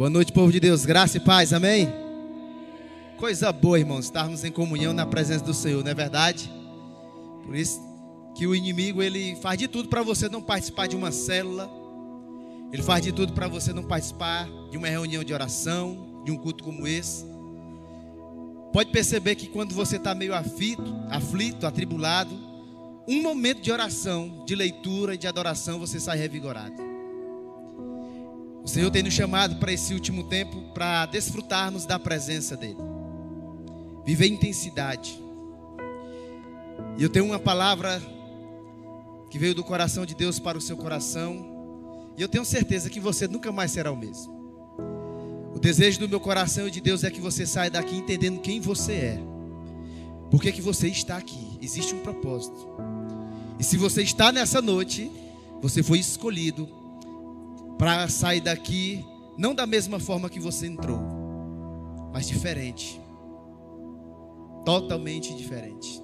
Boa noite, povo de Deus. Graça e paz, amém? Coisa boa, irmãos, estarmos em comunhão na presença do Senhor, não é verdade? Por isso que o inimigo, ele faz de tudo para você não participar de uma célula. Ele faz de tudo para você não participar de uma reunião de oração, de um culto como esse. Pode perceber que quando você está meio aflito, aflito, atribulado, um momento de oração, de leitura e de adoração, você sai revigorado. Senhor tem nos chamado para esse último tempo para desfrutarmos da presença dEle, viver intensidade. E eu tenho uma palavra que veio do coração de Deus para o seu coração, e eu tenho certeza que você nunca mais será o mesmo. O desejo do meu coração e de Deus é que você saia daqui entendendo quem você é, por que, que você está aqui, existe um propósito. E se você está nessa noite, você foi escolhido para sair daqui não da mesma forma que você entrou, mas diferente. Totalmente diferente.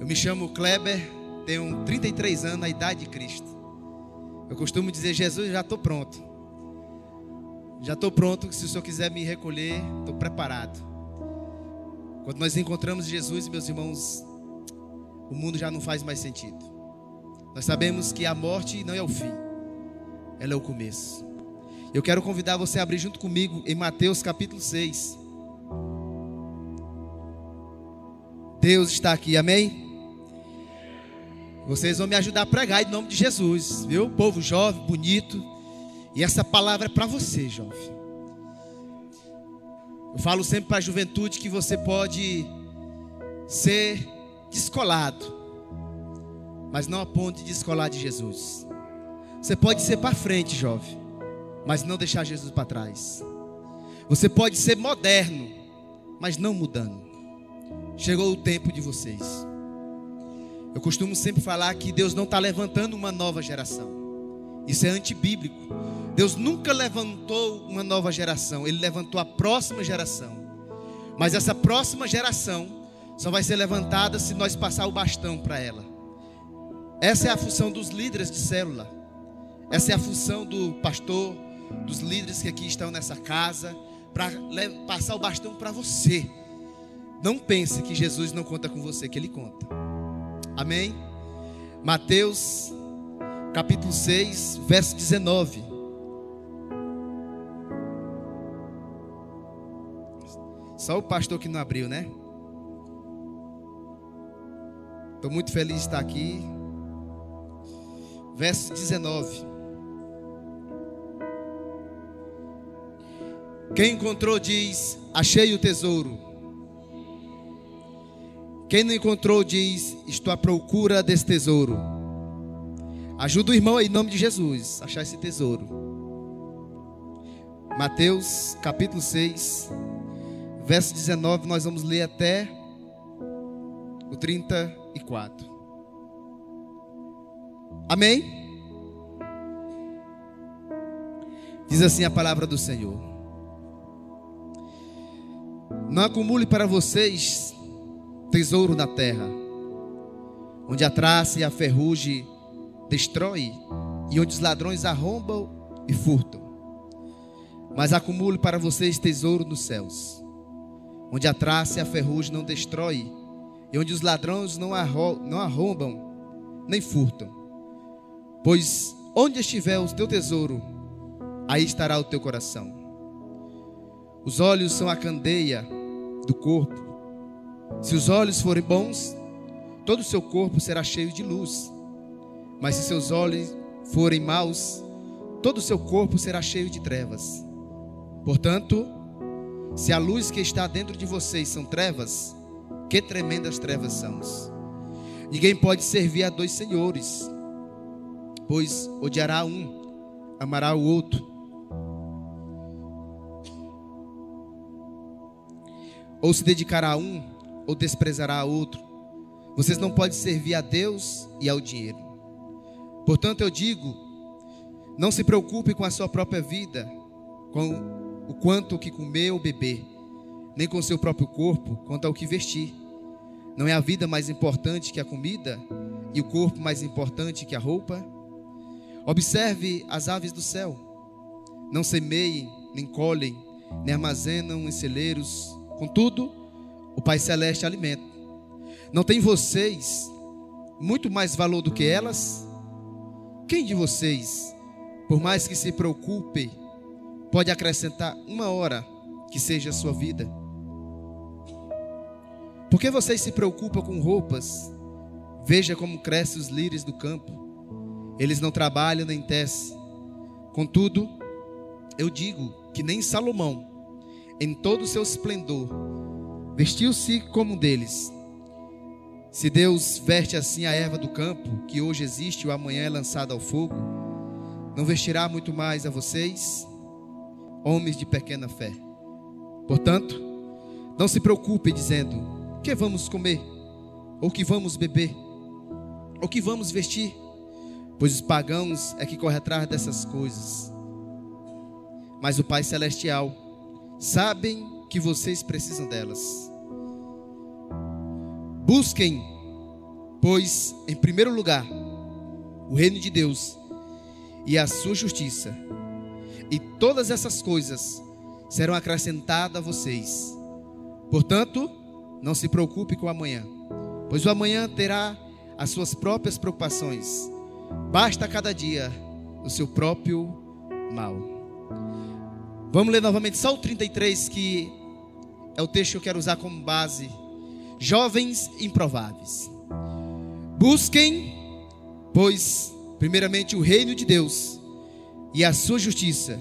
Eu me chamo Kleber, tenho 33 anos, a idade de Cristo. Eu costumo dizer, Jesus, já estou pronto. Já estou pronto, se o Senhor quiser me recolher, estou preparado. Quando nós encontramos Jesus, meus irmãos, o mundo já não faz mais sentido. Nós sabemos que a morte não é o fim ela é o começo. Eu quero convidar você a abrir junto comigo em Mateus capítulo 6. Deus está aqui, amém? Vocês vão me ajudar a pregar em nome de Jesus, viu? Povo jovem, bonito. E essa palavra é para você, jovem. Eu falo sempre para a juventude que você pode ser descolado, mas não a ponto de descolar de Jesus. Você pode ser para frente, jovem, mas não deixar Jesus para trás. Você pode ser moderno, mas não mudando. Chegou o tempo de vocês. Eu costumo sempre falar que Deus não está levantando uma nova geração. Isso é antibíblico. Deus nunca levantou uma nova geração, Ele levantou a próxima geração. Mas essa próxima geração só vai ser levantada se nós passar o bastão para ela. Essa é a função dos líderes de célula. Essa é a função do pastor, dos líderes que aqui estão nessa casa, para passar o bastão para você. Não pense que Jesus não conta com você, que Ele conta. Amém? Mateus, capítulo 6, verso 19. Só o pastor que não abriu, né? Estou muito feliz de estar aqui. Verso 19. Quem encontrou diz: Achei o tesouro. Quem não encontrou diz: Estou à procura desse tesouro. Ajuda o irmão aí, em nome de Jesus, a achar esse tesouro. Mateus capítulo 6, verso 19, nós vamos ler até o 34. Amém? Diz assim a palavra do Senhor. Não acumule para vocês tesouro na terra, onde a traça e a ferrugem destrói e onde os ladrões arrombam e furtam. Mas acumule para vocês tesouro nos céus, onde a traça e a ferrugem não destrói e onde os ladrões não, não arrombam nem furtam. Pois onde estiver o teu tesouro, aí estará o teu coração. Os olhos são a candeia do corpo. Se os olhos forem bons, todo o seu corpo será cheio de luz. Mas se seus olhos forem maus, todo o seu corpo será cheio de trevas. Portanto, se a luz que está dentro de vocês são trevas, que tremendas trevas são. Ninguém pode servir a dois senhores, pois odiará um, amará o outro ou se dedicará a um, ou desprezará a outro. Vocês não podem servir a Deus e ao dinheiro. Portanto, eu digo: não se preocupe com a sua própria vida, com o quanto que comer ou beber, nem com seu próprio corpo, quanto ao que vestir. Não é a vida mais importante que a comida e o corpo mais importante que a roupa? Observe as aves do céu. Não semeiem, nem colhem, nem armazenam em celeiros. Contudo, o Pai Celeste alimenta. Não tem vocês muito mais valor do que elas? Quem de vocês, por mais que se preocupe, pode acrescentar uma hora que seja a sua vida? Por que vocês se preocupam com roupas? Veja como crescem os lírios do campo. Eles não trabalham nem tecem. Contudo, eu digo que nem Salomão, em todo o seu esplendor, vestiu-se como um deles. Se Deus veste assim a erva do campo, que hoje existe e o amanhã é lançada ao fogo, não vestirá muito mais a vocês, homens de pequena fé. Portanto, não se preocupe dizendo: que vamos comer, ou que vamos beber, ou que vamos vestir, pois os pagãos é que correm atrás dessas coisas. Mas o Pai Celestial sabem que vocês precisam delas. Busquem, pois, em primeiro lugar, o reino de Deus e a sua justiça, e todas essas coisas serão acrescentadas a vocês. Portanto, não se preocupe com o amanhã, pois o amanhã terá as suas próprias preocupações. Basta cada dia o seu próprio mal. Vamos ler novamente só o 33, que é o texto que eu quero usar como base jovens improváveis. Busquem, pois, primeiramente o reino de Deus e a sua justiça,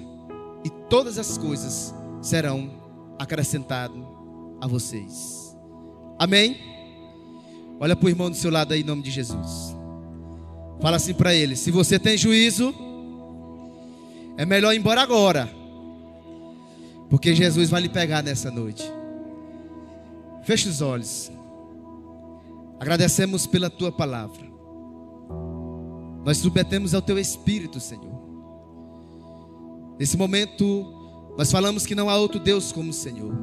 e todas as coisas serão acrescentadas a vocês. Amém? Olha para o irmão do seu lado aí, em nome de Jesus. Fala assim para ele: se você tem juízo, é melhor ir embora agora, porque Jesus vai lhe pegar nessa noite. Feche os olhos. Agradecemos pela tua palavra. Nós submetemos ao teu espírito, Senhor. Nesse momento, nós falamos que não há outro Deus como o Senhor.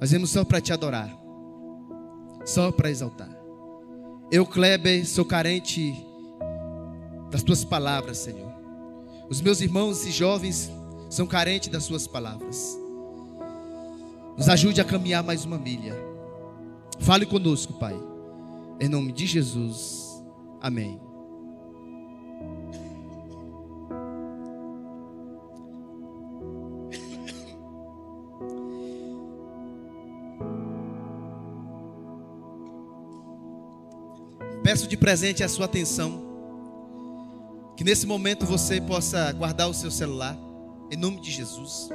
Nós vemos só para te adorar, só para exaltar. Eu, Kleber, sou carente das tuas palavras, Senhor. Os meus irmãos e jovens são carentes das suas palavras. Nos ajude a caminhar mais uma milha. Fale conosco, Pai. Em nome de Jesus. Amém. Peço de presente a sua atenção. Que nesse momento você possa guardar o seu celular. Em nome de Jesus.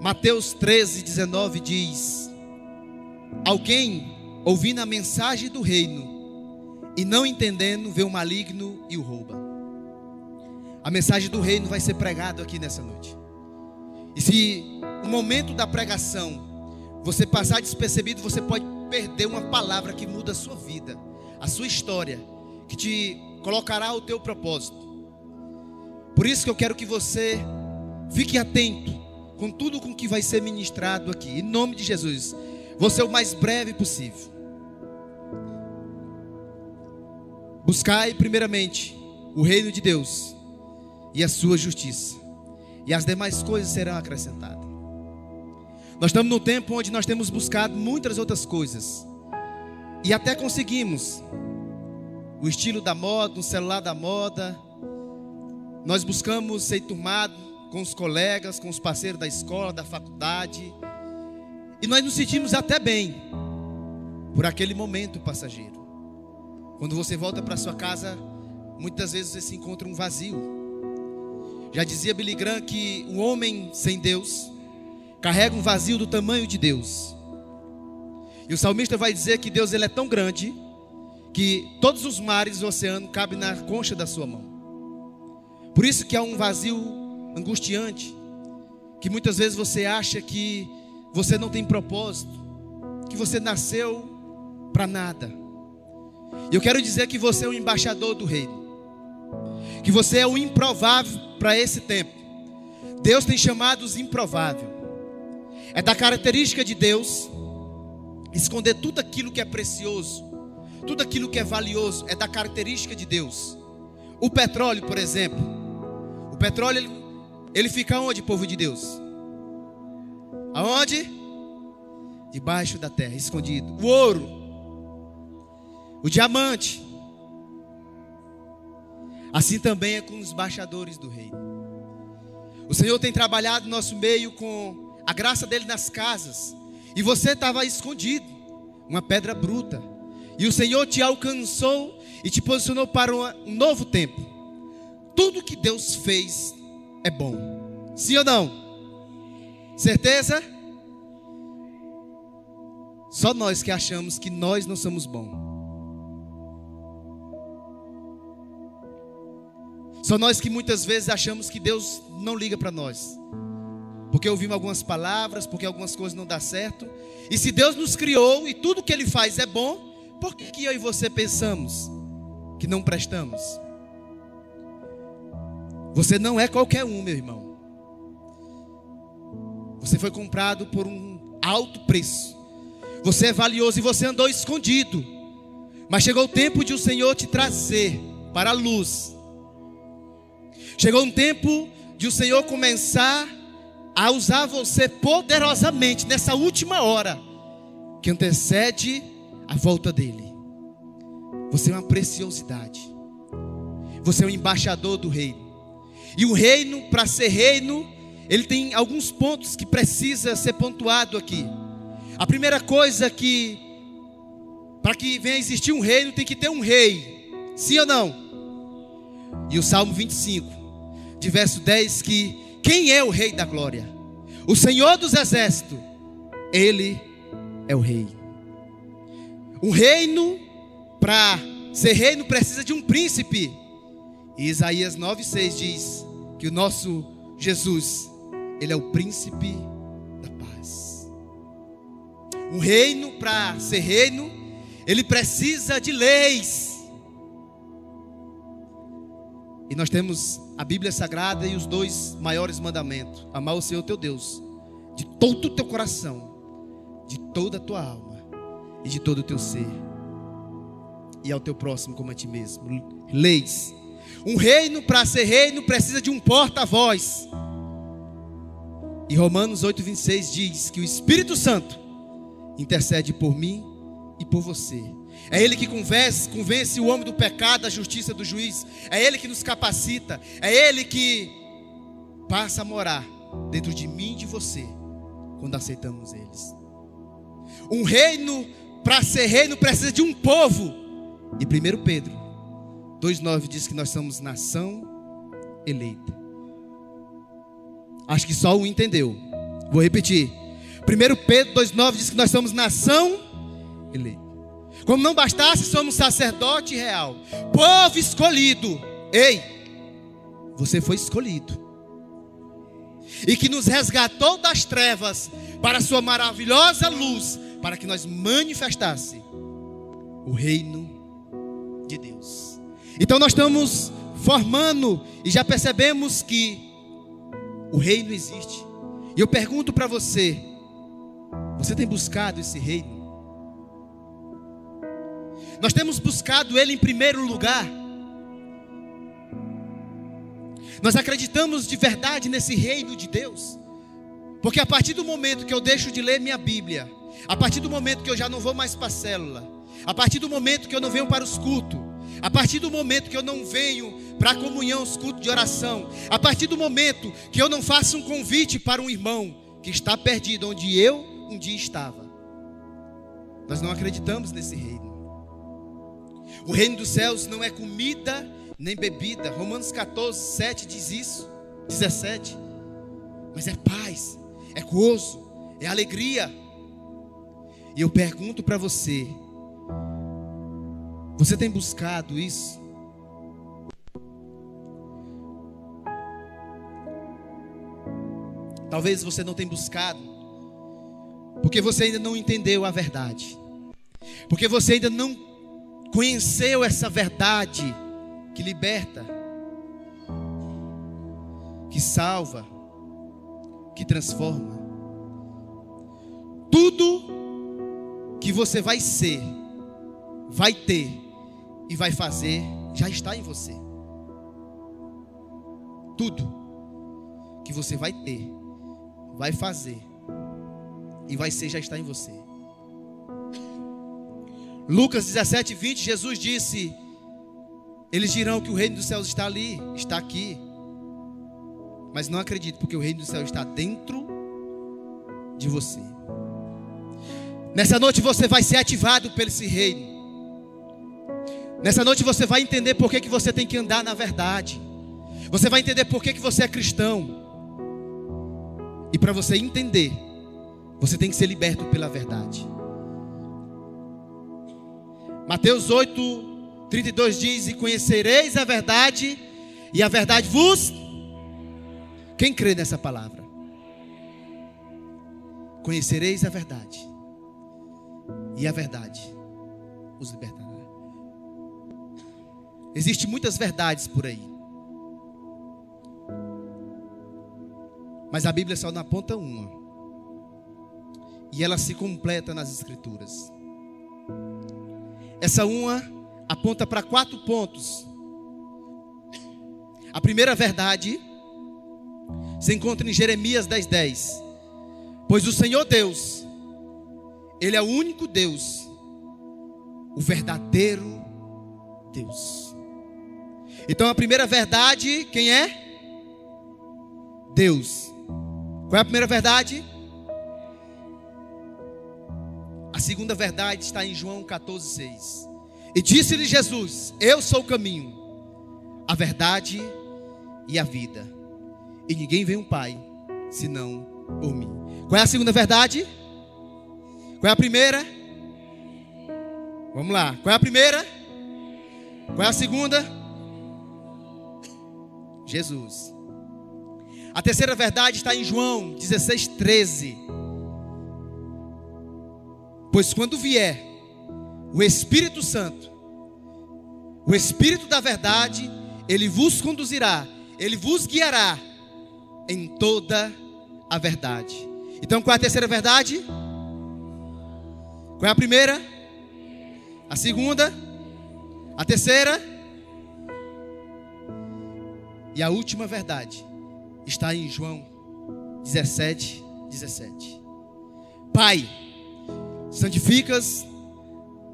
Mateus 13, 19 diz: Alguém ouvindo a mensagem do reino e não entendendo, vê o maligno e o rouba. A mensagem do reino vai ser pregada aqui nessa noite. E se o momento da pregação você passar despercebido, você pode perder uma palavra que muda a sua vida, a sua história, que te colocará o teu propósito. Por isso que eu quero que você fique atento com tudo com que vai ser ministrado aqui. Em nome de Jesus. Vou ser o mais breve possível. Buscai primeiramente o reino de Deus e a sua justiça, e as demais coisas serão acrescentadas. Nós estamos no tempo onde nós temos buscado muitas outras coisas, e até conseguimos o estilo da moda, o celular da moda. Nós buscamos ser turmado com os colegas, com os parceiros da escola, da faculdade. E nós nos sentimos até bem por aquele momento passageiro. Quando você volta para sua casa, muitas vezes você se encontra um vazio. Já dizia Billy Graham que um homem sem Deus carrega um vazio do tamanho de Deus. E o salmista vai dizer que Deus ele é tão grande que todos os mares do oceano cabem na concha da sua mão. Por isso que há um vazio angustiante, que muitas vezes você acha que você não tem propósito, que você nasceu para nada. Eu quero dizer que você é o embaixador do reino, que você é o improvável para esse tempo. Deus tem chamado os improváveis. É da característica de Deus esconder tudo aquilo que é precioso, tudo aquilo que é valioso, é da característica de Deus. O petróleo, por exemplo, o petróleo ele fica onde, povo de Deus? Aonde? Debaixo da terra, escondido. O ouro, o diamante. Assim também é com os baixadores do reino. O Senhor tem trabalhado no nosso meio com a graça dele nas casas. E você estava escondido, uma pedra bruta. E o Senhor te alcançou e te posicionou para um novo tempo. Tudo que Deus fez é bom. Sim ou não? Certeza? Só nós que achamos que nós não somos bons. Só nós que muitas vezes achamos que Deus não liga para nós. Porque ouvimos algumas palavras, porque algumas coisas não dão certo. E se Deus nos criou e tudo que Ele faz é bom, por que, que eu e você pensamos que não prestamos? Você não é qualquer um, meu irmão. Você foi comprado por um alto preço. Você é valioso e você andou escondido. Mas chegou o tempo de o Senhor te trazer para a luz. Chegou um tempo de o Senhor começar a usar você poderosamente nessa última hora que antecede a volta dele. Você é uma preciosidade. Você é um embaixador do reino. E o reino, para ser reino, ele tem alguns pontos que precisa ser pontuado aqui. A primeira coisa que para que venha existir um reino tem que ter um rei. Sim ou não? E o Salmo 25, de verso 10 que quem é o rei da glória? O Senhor dos exércitos. Ele é o rei. Um reino para ser reino precisa de um príncipe. E Isaías 9:6 diz que o nosso Jesus, ele é o príncipe um reino, para ser reino, ele precisa de leis. E nós temos a Bíblia Sagrada e os dois maiores mandamentos: amar o Senhor teu Deus, de todo o teu coração, de toda a tua alma e de todo o teu ser, e ao teu próximo como a ti mesmo. Leis. Um reino, para ser reino, precisa de um porta-voz. E Romanos 8,26 diz que o Espírito Santo intercede por mim e por você. É Ele que convence, convence o homem do pecado, da justiça, do juiz. É Ele que nos capacita. É Ele que passa a morar dentro de mim e de você quando aceitamos eles. Um reino, para ser reino, precisa de um povo. E 1 Pedro 2,9 diz que nós somos nação eleita. Acho que só um entendeu. Vou repetir. 1 Pedro 2,9 diz que nós somos nação eleita. Como não bastasse, somos sacerdote real, povo escolhido. Ei, você foi escolhido. E que nos resgatou das trevas para a sua maravilhosa luz, para que nós manifestasse o reino de Deus. Então nós estamos formando e já percebemos que o reino existe. E eu pergunto para você, você tem buscado esse reino? Nós temos buscado ele em primeiro lugar. Nós acreditamos de verdade nesse reino de Deus. Porque a partir do momento que eu deixo de ler minha Bíblia, a partir do momento que eu já não vou mais para a célula, a partir do momento que eu não venho para os cultos, a partir do momento que eu não venho para a comunhão, os cultos de oração, a partir do momento que eu não faço um convite para um irmão que está perdido onde eu um dia estava. Nós não acreditamos nesse reino. O reino dos céus não é comida nem bebida. Romanos 14, 7 diz isso. 17. Mas é paz, é gozo, é alegria. E eu pergunto para você: você tem buscado isso? Talvez você não tenha buscado porque você ainda não entendeu a verdade. Porque você ainda não conheceu essa verdade que liberta, que salva, que transforma. Tudo que você vai ser, vai ter e vai fazer já está em você. Tudo que você vai ter, vai fazer e vai ser já está em você. Lucas 17, 20, Jesus disse: Eles dirão que o reino dos céus está ali, está aqui. Mas não acredito, porque o reino dos céus está dentro de você. Nessa noite você vai ser ativado pelo esse reino. Nessa noite você vai entender por que, que você tem que andar na verdade. Você vai entender por que, que você é cristão. E para você entender, você tem que ser liberto pela verdade. Mateus 8, 32 diz: E conhecereis a verdade, e a verdade vos. Quem crê nessa palavra? Conhecereis a verdade, e a verdade os libertará. Existem muitas verdades por aí. Mas a Bíblia só aponta uma. E ela se completa nas Escrituras. Essa uma aponta para quatro pontos. A primeira verdade se encontra em Jeremias 10:10. 10. Pois o Senhor Deus, Ele é o único Deus, o verdadeiro Deus. Então a primeira verdade, quem é? Deus. Qual é a primeira verdade? A segunda verdade está em João 14,6. E disse-lhe Jesus: Eu sou o caminho, a verdade e a vida. E ninguém vem um Pai senão por mim. Qual é a segunda verdade? Qual é a primeira? Vamos lá. Qual é a primeira? Qual é a segunda? Jesus. A terceira verdade está em João 16, 13. Pois quando vier o Espírito Santo, o Espírito da verdade, ele vos conduzirá, ele vos guiará em toda a verdade. Então, qual é a terceira verdade? Qual é a primeira? A segunda? A terceira? E a última verdade está em João 17, 17. Pai, santificas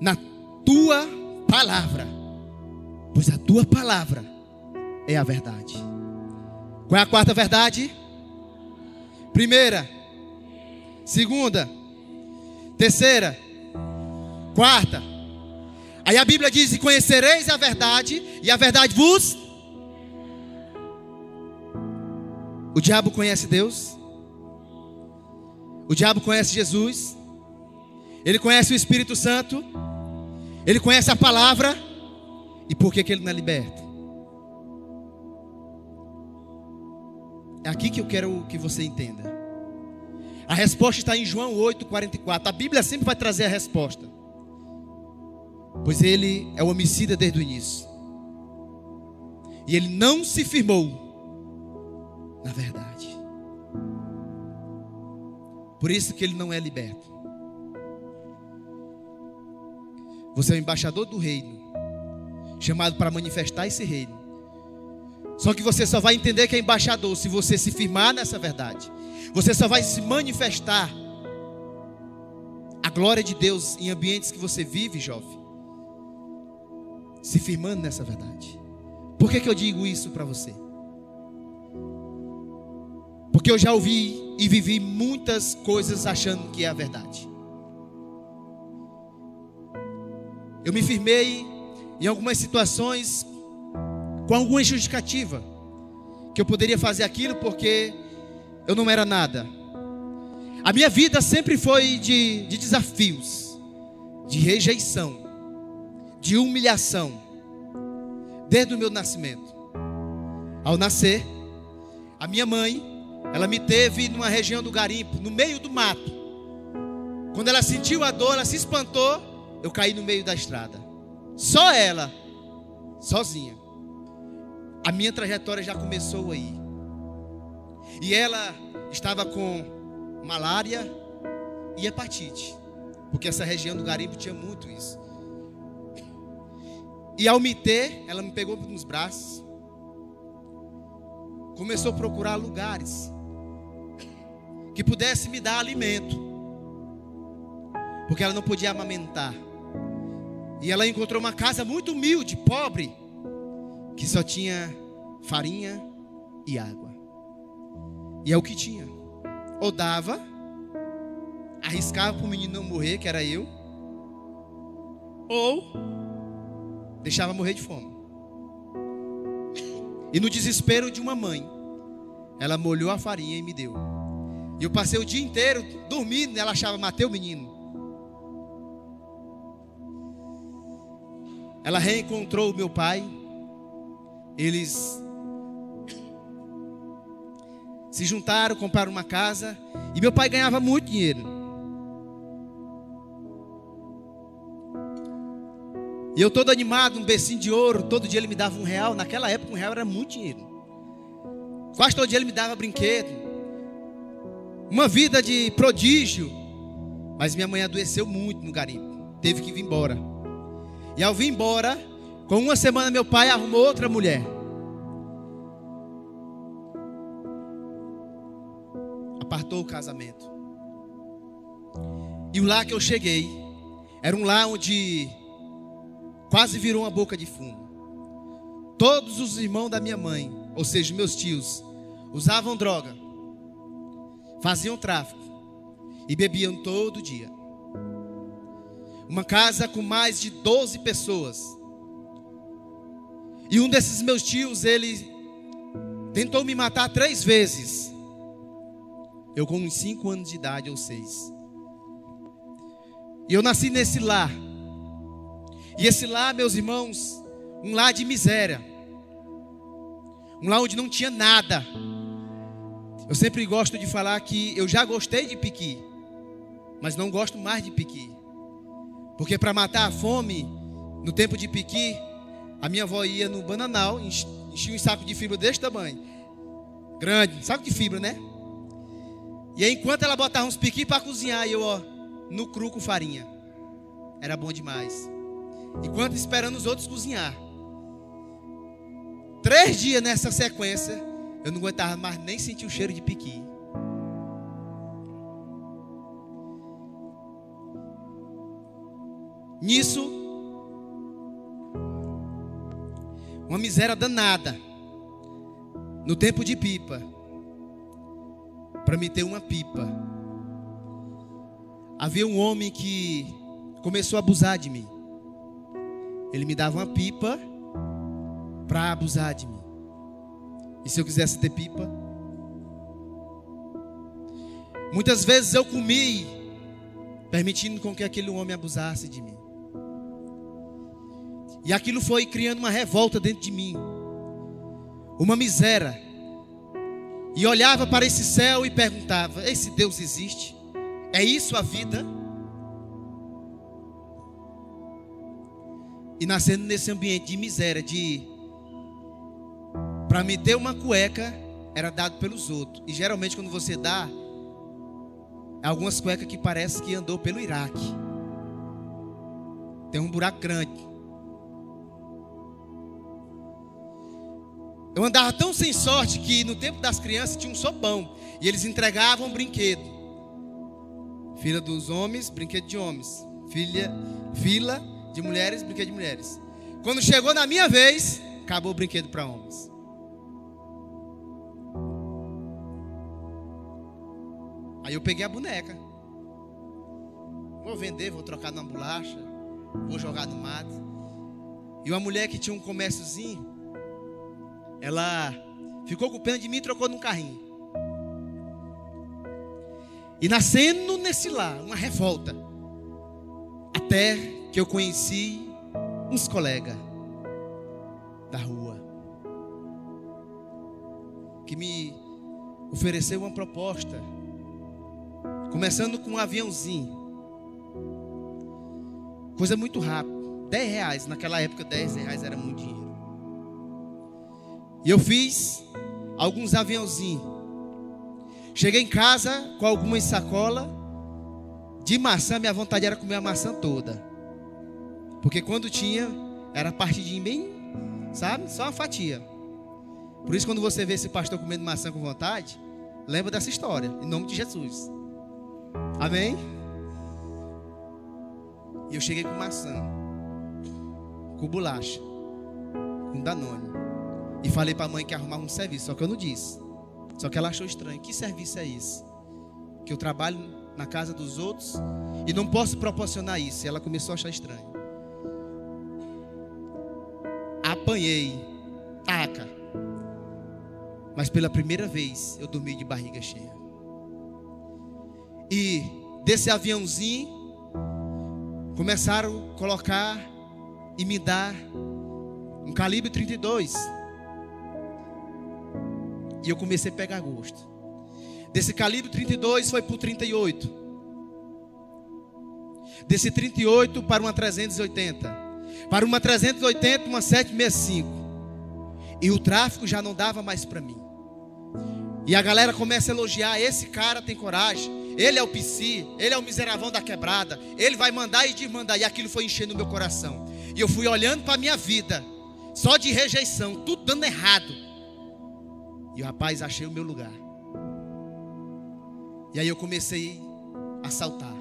na tua palavra, pois a tua palavra é a verdade. Qual é a quarta verdade? Primeira, segunda, terceira, quarta. Aí a Bíblia diz: conhecereis a verdade, e a verdade vos. O diabo conhece Deus, o diabo conhece Jesus, ele conhece o Espírito Santo, ele conhece a palavra, e por que, que ele não é liberto? É aqui que eu quero que você entenda. A resposta está em João 8,44. A Bíblia sempre vai trazer a resposta. Pois ele é o homicida desde o início. E ele não se firmou na verdade. Por isso que ele não é liberto. Você é o embaixador do reino, chamado para manifestar esse reino. Só que você só vai entender que é embaixador se você se firmar nessa verdade. Você só vai se manifestar a glória de Deus em ambientes que você vive, jovem. Se firmando nessa verdade. Por que, que eu digo isso para você? Porque eu já ouvi e vivi muitas coisas achando que é a verdade. Eu me firmei em algumas situações com alguma justificativa que eu poderia fazer aquilo porque eu não era nada. A minha vida sempre foi de, de desafios, de rejeição, de humilhação, desde o meu nascimento. Ao nascer, a minha mãe, ela me teve numa região do garimpo, no meio do mato. Quando ela sentiu a dor, ela se espantou eu caí no meio da estrada. Só ela, sozinha. A minha trajetória já começou aí. E ela estava com malária e hepatite. Porque essa região do garimpo tinha muito isso. E ao me ter, ela me pegou nos braços. começou a procurar lugares que pudesse me dar alimento, porque ela não podia amamentar. E ela encontrou uma casa muito humilde, pobre, que só tinha farinha e água. E é o que tinha. Ou dava, arriscava para o menino não morrer, que era eu, ou deixava morrer de fome. E no desespero de uma mãe, ela molhou a farinha e me deu. E eu passei o dia inteiro dormindo, ela achava matei o menino. Ela reencontrou o meu pai. Eles se juntaram, compraram uma casa. E meu pai ganhava muito dinheiro. E eu todo animado, um becinho de ouro, todo dia ele me dava um real. Naquela época um real era muito dinheiro. Quase todo dia ele me dava brinquedo. Uma vida de prodígio. Mas minha mãe adoeceu muito no garimpo. Teve que vir embora. E ao vir embora, com uma semana meu pai arrumou outra mulher. Apartou o casamento. E o lar que eu cheguei era um lar onde quase virou uma boca de fumo. Todos os irmãos da minha mãe, ou seja, meus tios, usavam droga, faziam tráfico e bebiam todo dia. Uma casa com mais de 12 pessoas. E um desses meus tios, ele tentou me matar três vezes. Eu com uns cinco anos de idade ou seis. E eu nasci nesse lar e esse lá, meus irmãos, um lar de miséria. Um lar onde não tinha nada. Eu sempre gosto de falar que eu já gostei de piqui, mas não gosto mais de piqui. Porque para matar a fome, no tempo de piqui, a minha avó ia no bananal, enchia um saco de fibra desse tamanho. Grande, saco de fibra, né? E aí, enquanto ela botava uns piqui para cozinhar, eu, ó, no cru com farinha. Era bom demais. Enquanto esperando os outros cozinhar. Três dias nessa sequência, eu não aguentava mais nem sentir o cheiro de piqui. Nisso, uma miséria danada. No tempo de pipa, para me ter uma pipa, havia um homem que começou a abusar de mim. Ele me dava uma pipa para abusar de mim. E se eu quisesse ter pipa? Muitas vezes eu comi, permitindo com que aquele homem abusasse de mim. E aquilo foi criando uma revolta dentro de mim, uma miséria. E olhava para esse céu e perguntava: Esse Deus existe? É isso a vida? E nascendo nesse ambiente de miséria, de para me ter uma cueca era dado pelos outros. E geralmente quando você dá é algumas cuecas que parece que andou pelo Iraque. Tem um buraco grande. Eu andava tão sem sorte que no tempo das crianças tinha um sopão e eles entregavam brinquedo. Filha dos homens, brinquedo de homens. Filha, fila de mulheres, brinquedo de mulheres. Quando chegou na minha vez, acabou o brinquedo para homens. Aí eu peguei a boneca. Vou vender, vou trocar na bolacha, vou jogar no mato. E uma mulher que tinha um comérciozinho, ela ficou com pena de mim e trocou num carrinho. E nascendo nesse lar, uma revolta. Até que eu conheci uns colegas da rua que me ofereceu uma proposta, começando com um aviãozinho, coisa muito rápida, 10 reais, naquela época 10 reais era muito dinheiro. E eu fiz alguns aviãozinhos. Cheguei em casa com algumas sacolas de maçã, minha vontade era comer a maçã toda. Porque quando tinha, era partidinho bem, sabe? Só uma fatia. Por isso, quando você vê esse pastor comendo maçã com vontade, lembra dessa história, em nome de Jesus. Amém? E eu cheguei com maçã, com bolacha, com danone. E falei para a mãe que arrumava um serviço, só que eu não disse. Só que ela achou estranho. Que serviço é esse? Que eu trabalho na casa dos outros e não posso proporcionar isso. E ela começou a achar estranho. Apanhei, taca. Mas pela primeira vez eu dormi de barriga cheia. E desse aviãozinho começaram a colocar e me dar um calibre 32. E eu comecei a pegar gosto. Desse calibre 32 foi para o 38. Desse 38 para uma 380. Para uma 380, uma 765. E o tráfico já não dava mais para mim. E a galera começa a elogiar: esse cara tem coragem. Ele é o PC, ele é o miseravão da quebrada. Ele vai mandar e desmandar. E aquilo foi enchendo o meu coração. E eu fui olhando para a minha vida, só de rejeição, tudo dando errado. E o rapaz, achei o meu lugar. E aí eu comecei a saltar.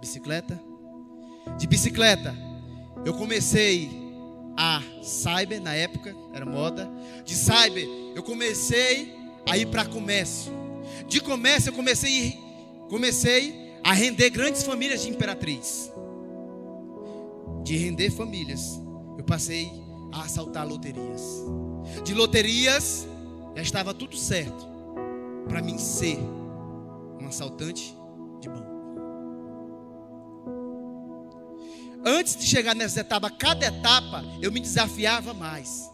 Bicicleta. De bicicleta, eu comecei a cyber na época, era moda. De cyber, eu comecei a ir para comércio. De comércio, eu comecei, comecei a render grandes famílias de imperatriz. De render famílias, eu passei a assaltar loterias. De loterias, já estava tudo certo para mim ser um assaltante de banco. Antes de chegar nessa etapa, cada etapa eu me desafiava mais.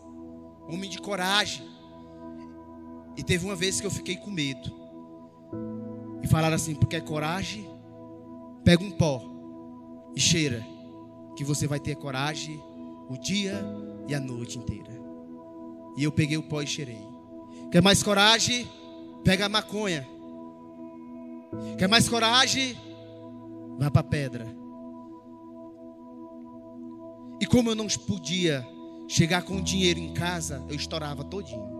Homem de coragem. E teve uma vez que eu fiquei com medo. E falaram assim: porque é coragem, pega um pó e cheira, que você vai ter coragem o dia e a noite inteira. E eu peguei o pó e cheirei. Quer mais coragem? Pega a maconha. Quer mais coragem? Vá para a pedra. E como eu não podia chegar com dinheiro em casa, eu estourava todinho.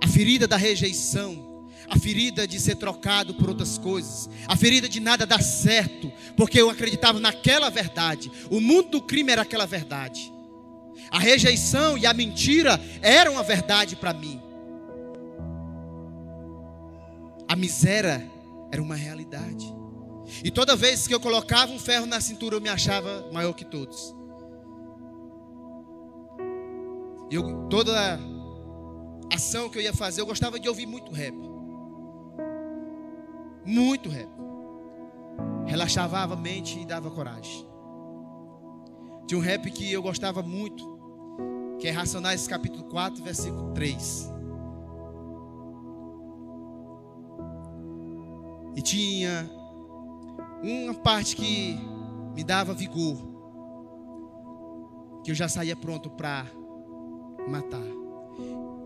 A ferida da rejeição, a ferida de ser trocado por outras coisas, a ferida de nada dar certo, porque eu acreditava naquela verdade. O mundo do crime era aquela verdade. A rejeição e a mentira eram a verdade para mim. A miséria era uma realidade. E toda vez que eu colocava um ferro na cintura, eu me achava maior que todos. Eu, toda ação que eu ia fazer, eu gostava de ouvir muito rap. Muito rap. Relaxava a mente e dava coragem. Tinha um rap que eu gostava muito, que é Racionais capítulo 4, versículo 3. E tinha uma parte que me dava vigor, que eu já saía pronto para matar.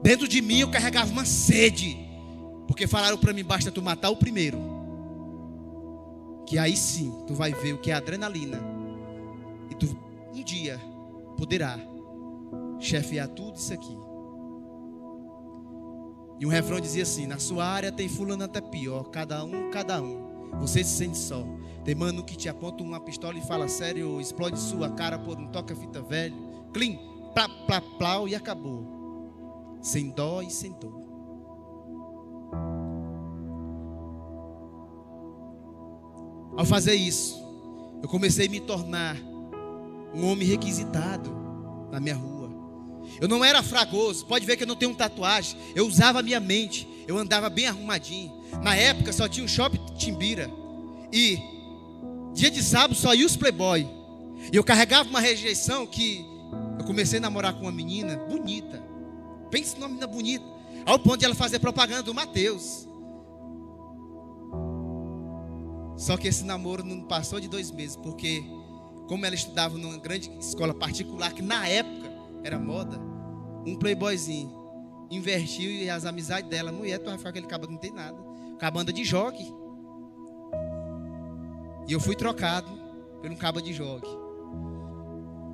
Dentro de mim eu carregava uma sede, porque falaram para mim basta tu matar o primeiro, que aí sim tu vai ver o que é adrenalina e tu um dia poderá chefiar tudo isso aqui. E um refrão dizia assim: Na sua área tem fulano até pior, cada um, cada um. Você se sente só. Tem mano que te aponta uma pistola e fala sério, explode sua cara por um toca-fita velho. Clim, plá, plá, plau e acabou. Sem dó e sem dor. Ao fazer isso, eu comecei a me tornar um homem requisitado na minha rua. Eu não era fragoso, pode ver que eu não tenho tatuagem. Eu usava a minha mente, eu andava bem arrumadinho. Na época só tinha um shopping Timbira. E dia de sábado só ia os playboy. E eu carregava uma rejeição que eu comecei a namorar com uma menina bonita. Pense numa menina bonita. Ao ponto de ela fazer propaganda do Mateus. Só que esse namoro não passou de dois meses, porque como ela estudava numa grande escola particular, que na época era moda, um playboyzinho invertiu e as amizades dela, mulher, tu vai ficar aquele cabo que não tem nada banda de jogue. E eu fui trocado por um cabo de jogue.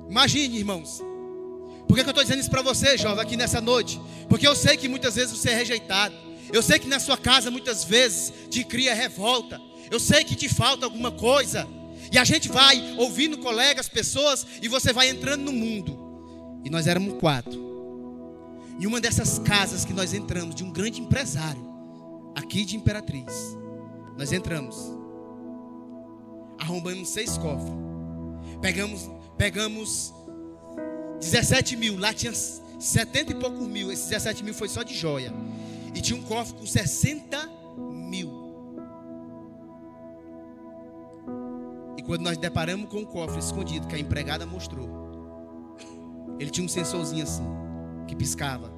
Imagine, irmãos, Por que, que eu estou dizendo isso para você, jovem, aqui nessa noite? Porque eu sei que muitas vezes você é rejeitado. Eu sei que na sua casa muitas vezes te cria revolta. Eu sei que te falta alguma coisa. E a gente vai ouvindo colegas, pessoas, e você vai entrando no mundo. E nós éramos quatro. Em uma dessas casas que nós entramos, de um grande empresário, aqui de Imperatriz, nós entramos. Arrombamos seis cofres. Pegamos, pegamos 17 mil. Lá tinha 70 e poucos mil. Esses 17 mil foi só de joia. E tinha um cofre com 60 quando nós deparamos com o cofre escondido que a empregada mostrou, ele tinha um sensorzinho assim, que piscava.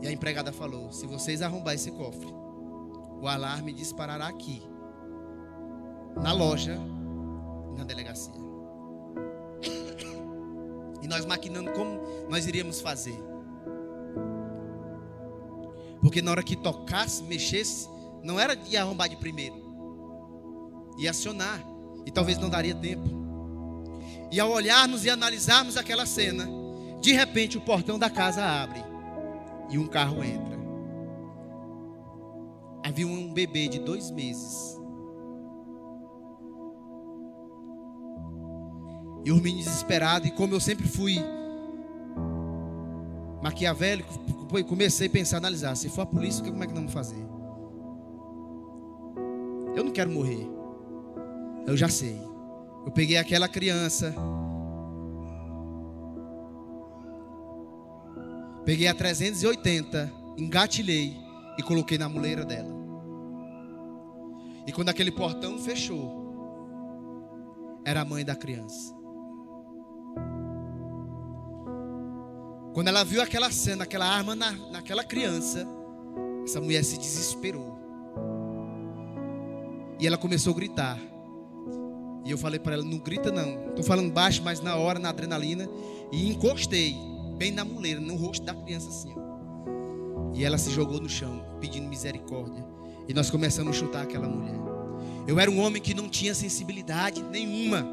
E a empregada falou: Se vocês arrombar esse cofre, o alarme disparará aqui, na loja na delegacia. E nós maquinando como nós iríamos fazer. Porque na hora que tocasse, mexesse, não era de arrombar de primeiro. Ia acionar. E talvez não daria tempo. E ao olharmos e analisarmos aquela cena, de repente o portão da casa abre e um carro entra. Havia um bebê de dois meses. E o menino desesperado, e como eu sempre fui maquiavélico, comecei a pensar, analisar, se for a polícia, como é que nós vamos fazer? Eu não quero morrer. Eu já sei. Eu peguei aquela criança. Peguei a 380, engatilhei e coloquei na muleira dela. E quando aquele portão fechou, era a mãe da criança. Quando ela viu aquela cena, aquela arma na, naquela criança, essa mulher se desesperou. Ela começou a gritar. E eu falei para ela: não grita não. Estou falando baixo, mas na hora, na adrenalina. E encostei bem na muleira, no rosto da criança assim. Ó. E ela se jogou no chão, pedindo misericórdia. E nós começamos a chutar aquela mulher. Eu era um homem que não tinha sensibilidade nenhuma.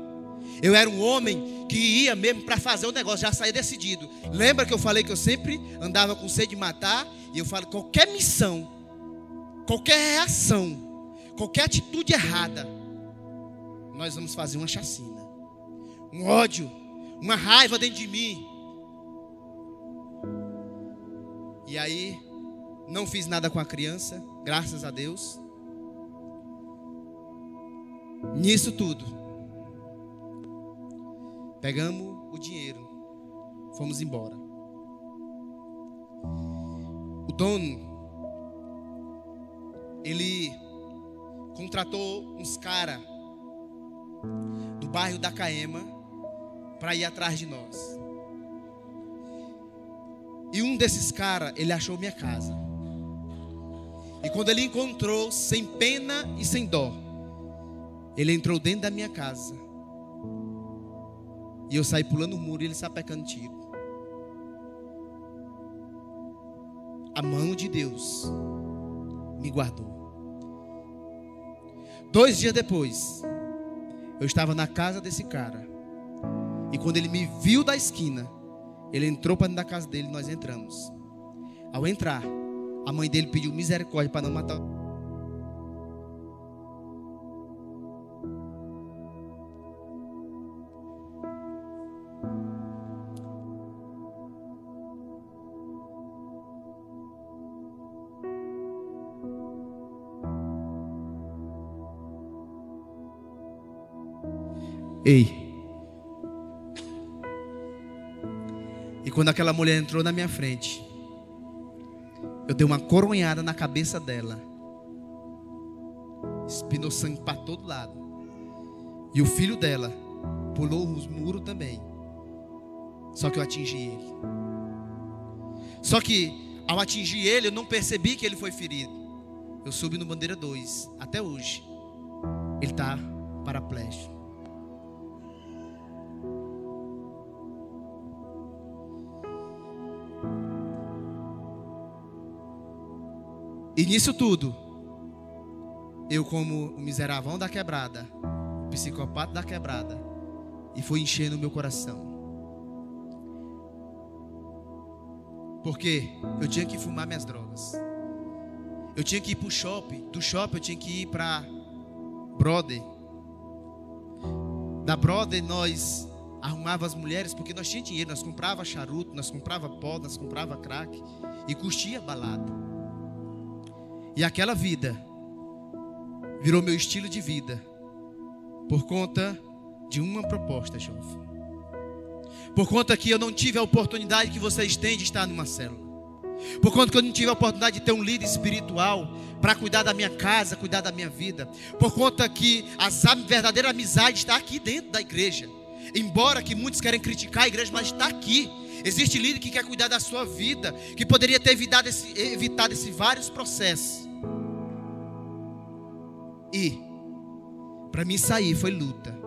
Eu era um homem que ia mesmo para fazer o negócio, já saía decidido. Lembra que eu falei que eu sempre andava com sede de matar? E eu falo: qualquer missão, qualquer reação, qualquer atitude errada, nós vamos fazer uma chacina, um ódio, uma raiva dentro de mim. E aí, não fiz nada com a criança, graças a Deus. Nisso tudo, pegamos o dinheiro, fomos embora. O dono, ele contratou uns caras do bairro da Caema para ir atrás de nós. E um desses caras, ele achou minha casa. E quando ele encontrou, sem pena e sem dó, ele entrou dentro da minha casa. E eu saí pulando o muro e ele sapecando tiro. A mão de Deus me guardou. Dois dias depois, eu estava na casa desse cara. E quando ele me viu da esquina, ele entrou para dentro da casa dele nós entramos. Ao entrar, a mãe dele pediu misericórdia para não matar. Ei. E quando aquela mulher entrou na minha frente, eu dei uma coronhada na cabeça dela. Espinou sangue para todo lado. E o filho dela pulou os muros também. Só que eu atingi ele. Só que ao atingir ele, eu não percebi que ele foi ferido. Eu subi no bandeira 2, até hoje. Ele está paraplégico. E nisso tudo, eu como o miseravão da quebrada, o psicopata da quebrada, e foi enchendo o meu coração. Porque eu tinha que fumar minhas drogas. Eu tinha que ir para o shopping. Do shopping eu tinha que ir para Brother. Da Brother nós arrumava as mulheres porque nós tínhamos dinheiro, nós comprava charuto, nós comprava pó, nós comprava crack e curtia balada. E aquela vida virou meu estilo de vida por conta de uma proposta, Jovem. Por conta que eu não tive a oportunidade que vocês têm de estar numa célula. Por conta que eu não tive a oportunidade de ter um líder espiritual para cuidar da minha casa, cuidar da minha vida. Por conta que a verdadeira amizade está aqui dentro da igreja. Embora que muitos querem criticar a igreja, mas está aqui. Existe líder que quer cuidar da sua vida, que poderia ter evitado esse, evitado esses vários processos. E para mim sair foi luta.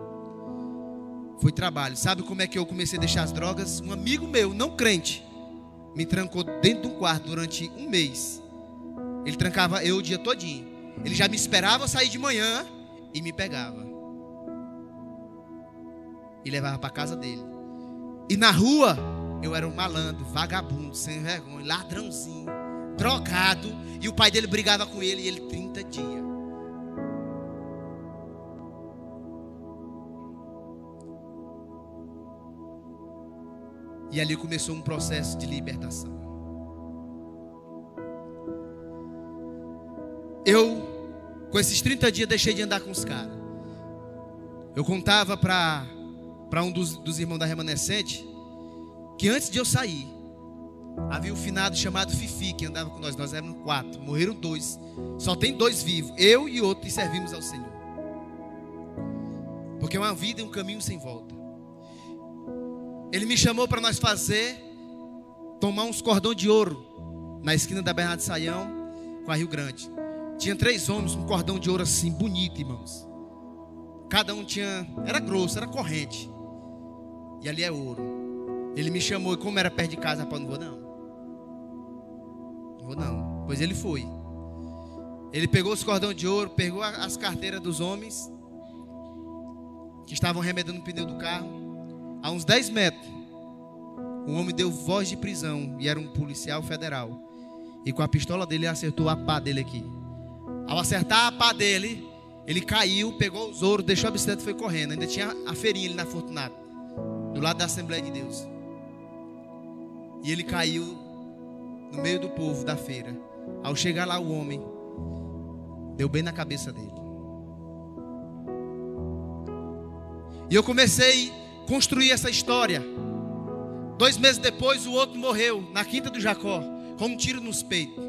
Foi trabalho. Sabe como é que eu comecei a deixar as drogas? Um amigo meu, não crente, me trancou dentro de um quarto durante um mês. Ele trancava eu o dia todinho. Ele já me esperava sair de manhã e me pegava. E levava para casa dele. E na rua, eu era um malandro, vagabundo, sem vergonha, ladrãozinho, drogado. E o pai dele brigava com ele e ele 30 dias. E ali começou um processo de libertação. Eu, com esses 30 dias, deixei de andar com os caras. Eu contava para um dos, dos irmãos da remanescente que antes de eu sair, havia um finado chamado Fifi que andava com nós. Nós éramos quatro, morreram dois. Só tem dois vivos, eu e outro, e servimos ao Senhor. Porque é uma vida e um caminho sem volta. Ele me chamou para nós fazer, tomar uns cordão de ouro na esquina da Bernardo Saião com a Rio Grande. Tinha três homens com cordão de ouro assim, bonito, irmãos. Cada um tinha, era grosso, era corrente. E ali é ouro. Ele me chamou e como era perto de casa, rapaz, não vou não. Não vou não. Pois ele foi. Ele pegou os cordão de ouro, pegou as carteiras dos homens que estavam remedando o pneu do carro a uns 10 metros, um homem deu voz de prisão e era um policial federal. E com a pistola dele acertou a pá dele aqui. Ao acertar a pá dele, ele caiu, pegou os ouros, deixou a bicicleta e foi correndo. Ainda tinha a feirinha ali na Fortunato, do lado da Assembleia de Deus. E ele caiu no meio do povo da feira. Ao chegar lá, o homem deu bem na cabeça dele. E eu comecei construir essa história. Dois meses depois, o outro morreu na quinta do Jacó, com um tiro nos peitos.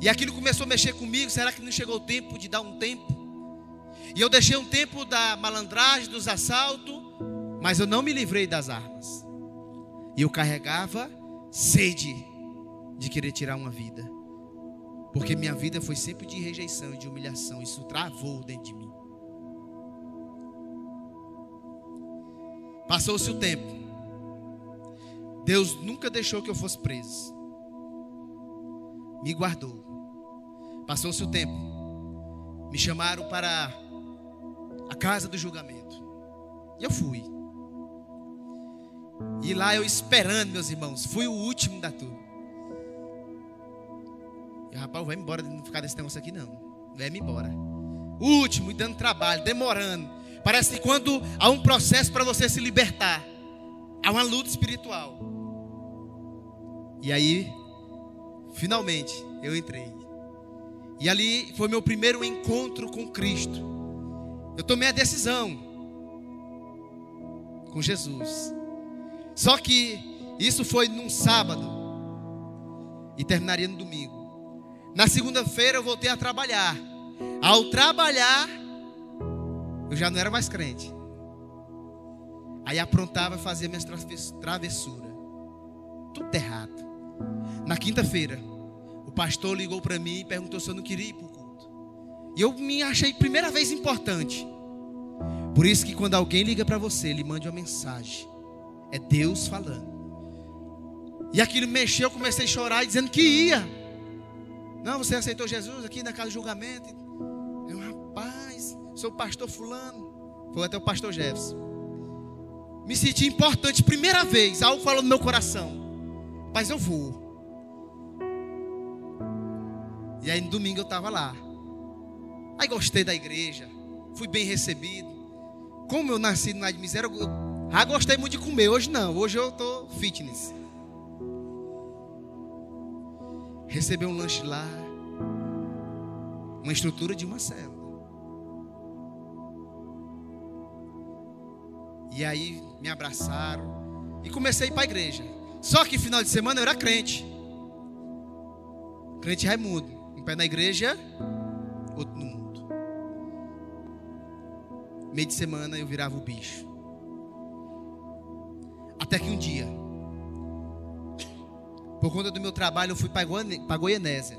E aquilo começou a mexer comigo. Será que não chegou o tempo de dar um tempo? E eu deixei um tempo da malandragem, dos assaltos, mas eu não me livrei das armas. E eu carregava sede de querer tirar uma vida. Porque minha vida foi sempre de rejeição e de humilhação. Isso travou dentro de mim. Passou-se o tempo. Deus nunca deixou que eu fosse preso. Me guardou. Passou-se o tempo. Me chamaram para a casa do julgamento. E eu fui. E lá eu esperando, meus irmãos. Fui o último da turma. E rapaz, vai embora, não ficar desse negócio aqui não. Vai-me embora. Último, e dando trabalho, demorando. Parece que quando há um processo para você se libertar, há uma luta espiritual. E aí, finalmente, eu entrei. E ali foi meu primeiro encontro com Cristo. Eu tomei a decisão com Jesus. Só que isso foi num sábado e terminaria no domingo. Na segunda-feira eu voltei a trabalhar. Ao trabalhar, eu já não era mais crente. Aí aprontava e fazia minhas travessuras. Tudo errado. Na quinta-feira, o pastor ligou para mim e perguntou se eu não queria ir para o culto. E eu me achei primeira vez importante. Por isso que quando alguém liga para você, ele mande uma mensagem. É Deus falando. E aquilo mexeu, eu comecei a chorar dizendo que ia. Não, você aceitou Jesus aqui na casa do julgamento. Eu, rapaz, sou o pastor fulano. Foi até o pastor Jefferson. Me senti importante, primeira vez, algo falou no meu coração. Mas eu vou. E aí no domingo eu estava lá. Aí gostei da igreja. Fui bem recebido. Como eu nasci na de miséria, eu já gostei muito de comer. Hoje não, hoje eu tô fitness. Receber um lanche lá. Uma estrutura de uma célula. E aí me abraçaram e comecei a ir para a igreja. Só que final de semana eu era crente. Crente Raimundo. Um pé na igreja, outro no mundo. Meio de semana eu virava o bicho. Até que um dia, por conta do meu trabalho, eu fui para Goianésia.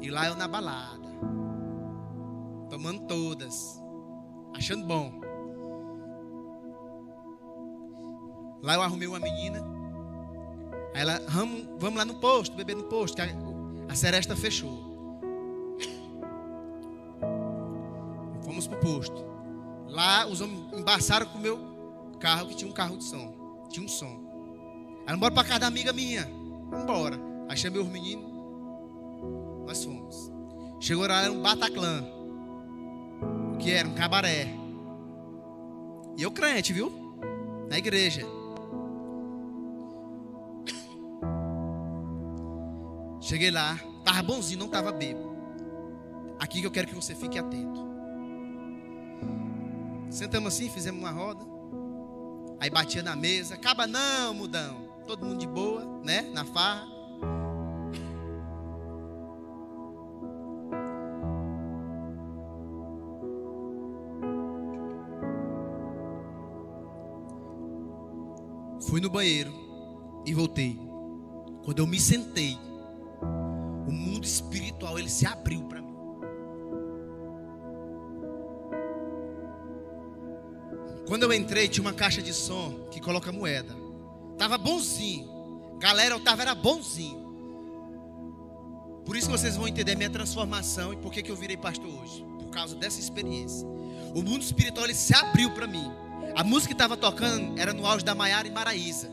E lá eu na balada. Tomando todas. Achando bom. Lá eu arrumei uma menina. Aí ela, vamos, vamos lá no posto, beber no posto, que a, a seresta fechou. Fomos pro posto. Lá os homens embaçaram com o meu carro, que tinha um carro de som. Tinha um som. Aí bora pra casa da amiga minha. Vamos embora. Aí chamei os meninos. Nós fomos. Chegou lá, era um Bataclan. O que era? Um cabaré. E eu crente, viu? Na igreja. Cheguei lá, estava bonzinho, não estava bêbado. Aqui que eu quero que você fique atento. Sentamos assim, fizemos uma roda. Aí batia na mesa. Acaba não, mudão. Todo mundo de boa, né? Na farra. Fui no banheiro e voltei. Quando eu me sentei, o mundo espiritual ele se abriu para Quando eu entrei, tinha uma caixa de som que coloca moeda. Tava bonzinho. Galera, eu tava era bonzinho. Por isso que vocês vão entender minha transformação e por que, que eu virei pastor hoje. Por causa dessa experiência. O mundo espiritual ele se abriu para mim. A música que estava tocando era no auge da Maiara e Maraísa.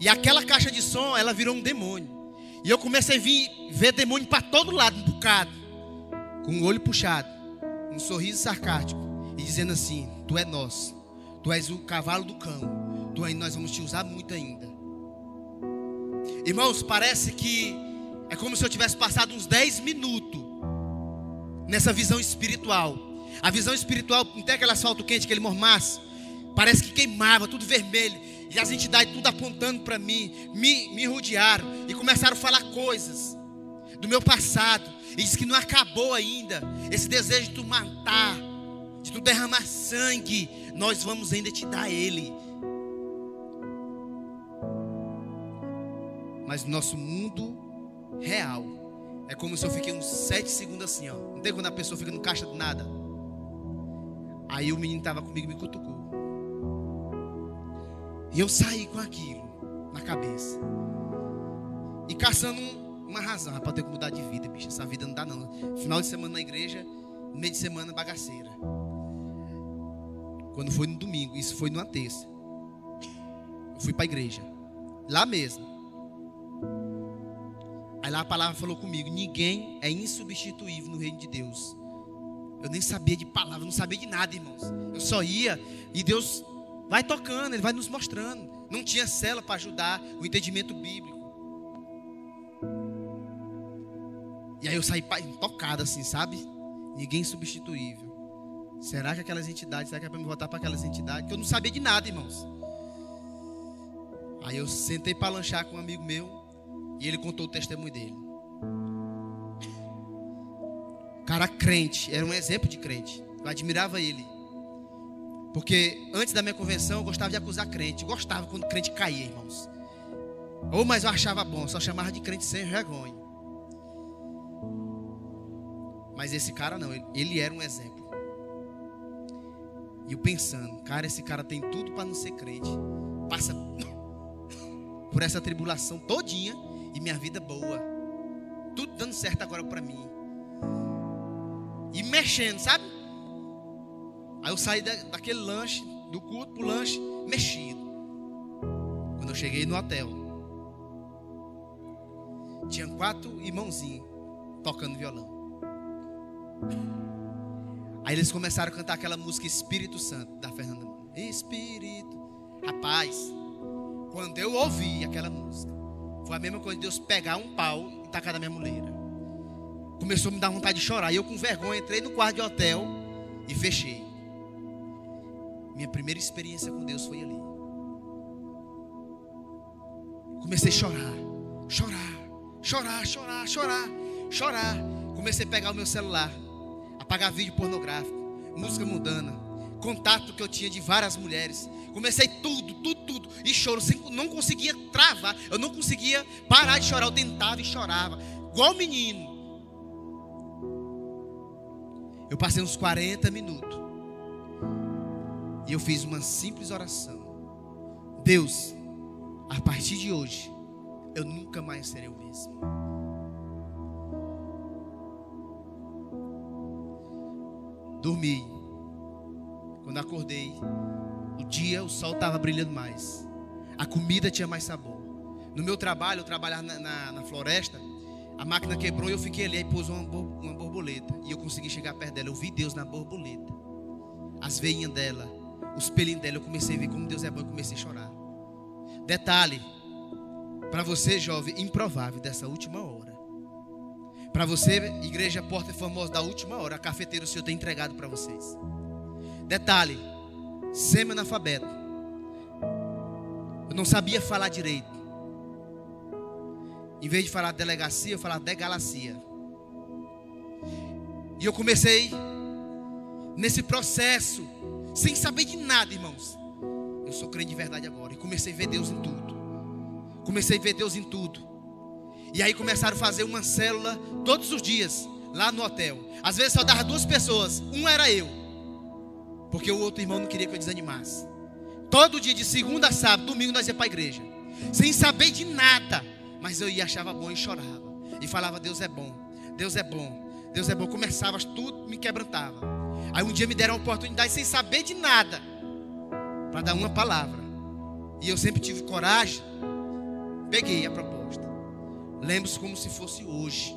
E aquela caixa de som, ela virou um demônio. E eu comecei a vir, ver demônio para todo lado, um bocado. Com o olho puxado, um sorriso sarcástico. E dizendo assim: Tu é nosso. Tu és o cavalo do cão. Tu aí nós vamos te usar muito ainda. Irmãos, parece que é como se eu tivesse passado uns 10 minutos nessa visão espiritual. A visão espiritual, não tem aquele asfalto quente, aquele mormaço. Parece que queimava, tudo vermelho. E as entidades tudo apontando para mim, me, me rodearam e começaram a falar coisas do meu passado. E diz que não acabou ainda esse desejo de tu matar, de tu derramar sangue. Nós vamos ainda te dar ele. Mas no nosso mundo real, é como se eu fiquei uns sete segundos assim, ó. Não tem quando a pessoa fica no caixa de nada. Aí o menino estava comigo e me cutucou. E eu saí com aquilo na cabeça. E caçando uma razão para ter que mudar de vida, bicho. Essa vida não dá não. Final de semana na igreja, meio de semana bagaceira. Quando foi no domingo, isso foi numa terça. Eu fui para a igreja. Lá mesmo. Aí lá a palavra falou comigo: ninguém é insubstituível no reino de Deus. Eu nem sabia de palavra, não sabia de nada, irmãos. Eu só ia e Deus Vai tocando, ele vai nos mostrando. Não tinha cela para ajudar o entendimento bíblico. E aí eu saí tocado assim, sabe? Ninguém substituível. Será que aquelas entidades, será que é para me voltar para aquelas entidades? Que eu não sabia de nada, irmãos. Aí eu sentei para lanchar com um amigo meu e ele contou o testemunho dele. Cara crente, era um exemplo de crente. Eu admirava ele. Porque antes da minha convenção eu gostava de acusar crente. Gostava quando crente caía, irmãos. Ou mas eu achava bom, só chamava de crente sem vergonha. Mas esse cara não, ele, ele era um exemplo. E eu pensando, cara, esse cara tem tudo para não ser crente. Passa por essa tribulação todinha e minha vida boa. Tudo dando certo agora para mim. E me mexendo, sabe? Aí eu saí da, daquele lanche, do culto pro lanche, mexido. Quando eu cheguei no hotel, tinha quatro irmãozinhos tocando violão. Aí eles começaram a cantar aquela música Espírito Santo, da Fernanda. Espírito. Rapaz, quando eu ouvi aquela música, foi a mesma coisa de Deus pegar um pau e tacar na minha muleira. Começou a me dar vontade de chorar. E eu, com vergonha, entrei no quarto de hotel e fechei. Minha primeira experiência com Deus foi ali. Comecei a chorar, chorar, chorar, chorar, chorar, chorar. Comecei a pegar o meu celular apagar vídeo pornográfico, música mundana, contato que eu tinha de várias mulheres. Comecei tudo, tudo, tudo. E choro, não conseguia travar, eu não conseguia parar de chorar. Eu tentava e chorava, igual menino. Eu passei uns 40 minutos. E eu fiz uma simples oração. Deus, a partir de hoje, eu nunca mais serei o mesmo. Dormi. Quando acordei, o dia, o sol estava brilhando mais. A comida tinha mais sabor. No meu trabalho, eu trabalhava na, na, na floresta. A máquina quebrou e eu fiquei ali. Aí pôs uma, uma borboleta. E eu consegui chegar perto dela. Eu vi Deus na borboleta. As veinhas dela, os pelinhos dela. Eu comecei a ver como Deus é bom. Eu comecei a chorar. Detalhe: para você, jovem, improvável dessa última hora. Para você, igreja Porta Famosa da última hora, a cafeteira o Senhor tem entregado para vocês. Detalhe: semi-analfabeto. Eu não sabia falar direito. Em vez de falar delegacia, eu falava degalacia. E eu comecei nesse processo, sem saber de nada, irmãos. Eu sou crente de verdade agora. E comecei a ver Deus em tudo. Comecei a ver Deus em tudo. E aí começaram a fazer uma célula todos os dias, lá no hotel. Às vezes só dava duas pessoas, um era eu. Porque o outro irmão não queria que eu desanimasse. Todo dia, de segunda a sábado, domingo, nós ia para a igreja. Sem saber de nada. Mas eu ia, achava bom e chorava. E falava, Deus é bom, Deus é bom, Deus é bom. Começava, tudo me quebrantava. Aí um dia me deram a oportunidade, sem saber de nada, para dar uma palavra. E eu sempre tive coragem. Peguei a proposta. Lembre-se como se fosse hoje.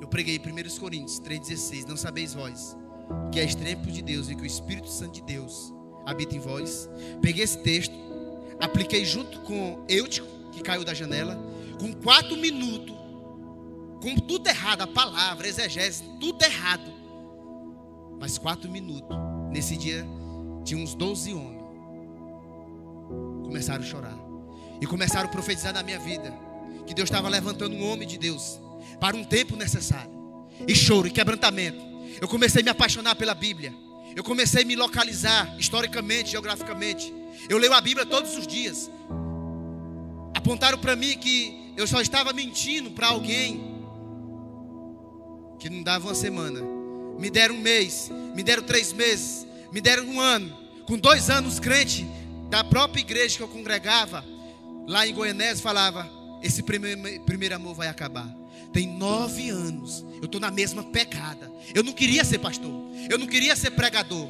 Eu preguei 1 Coríntios 3,16. Não sabeis vós que é tempo de Deus e que o Espírito Santo de Deus habita em vós. Peguei esse texto, apliquei junto com Eutico, que caiu da janela, com quatro minutos, com tudo errado, a palavra, exegese, tudo errado. Mas quatro minutos, nesse dia, tinha uns 12 homens. Começaram a chorar. E começaram a profetizar na minha vida que Deus estava levantando um homem de Deus para um tempo necessário. E choro e quebrantamento. Eu comecei a me apaixonar pela Bíblia. Eu comecei a me localizar historicamente, geograficamente. Eu leio a Bíblia todos os dias. Apontaram para mim que eu só estava mentindo para alguém que não dava uma semana. Me deram um mês, me deram três meses, me deram um ano. Com dois anos, crente da própria igreja que eu congregava, lá em Goianese, falava: esse primeiro, primeiro amor vai acabar. Tem nove anos, eu estou na mesma pecada. Eu não queria ser pastor, eu não queria ser pregador.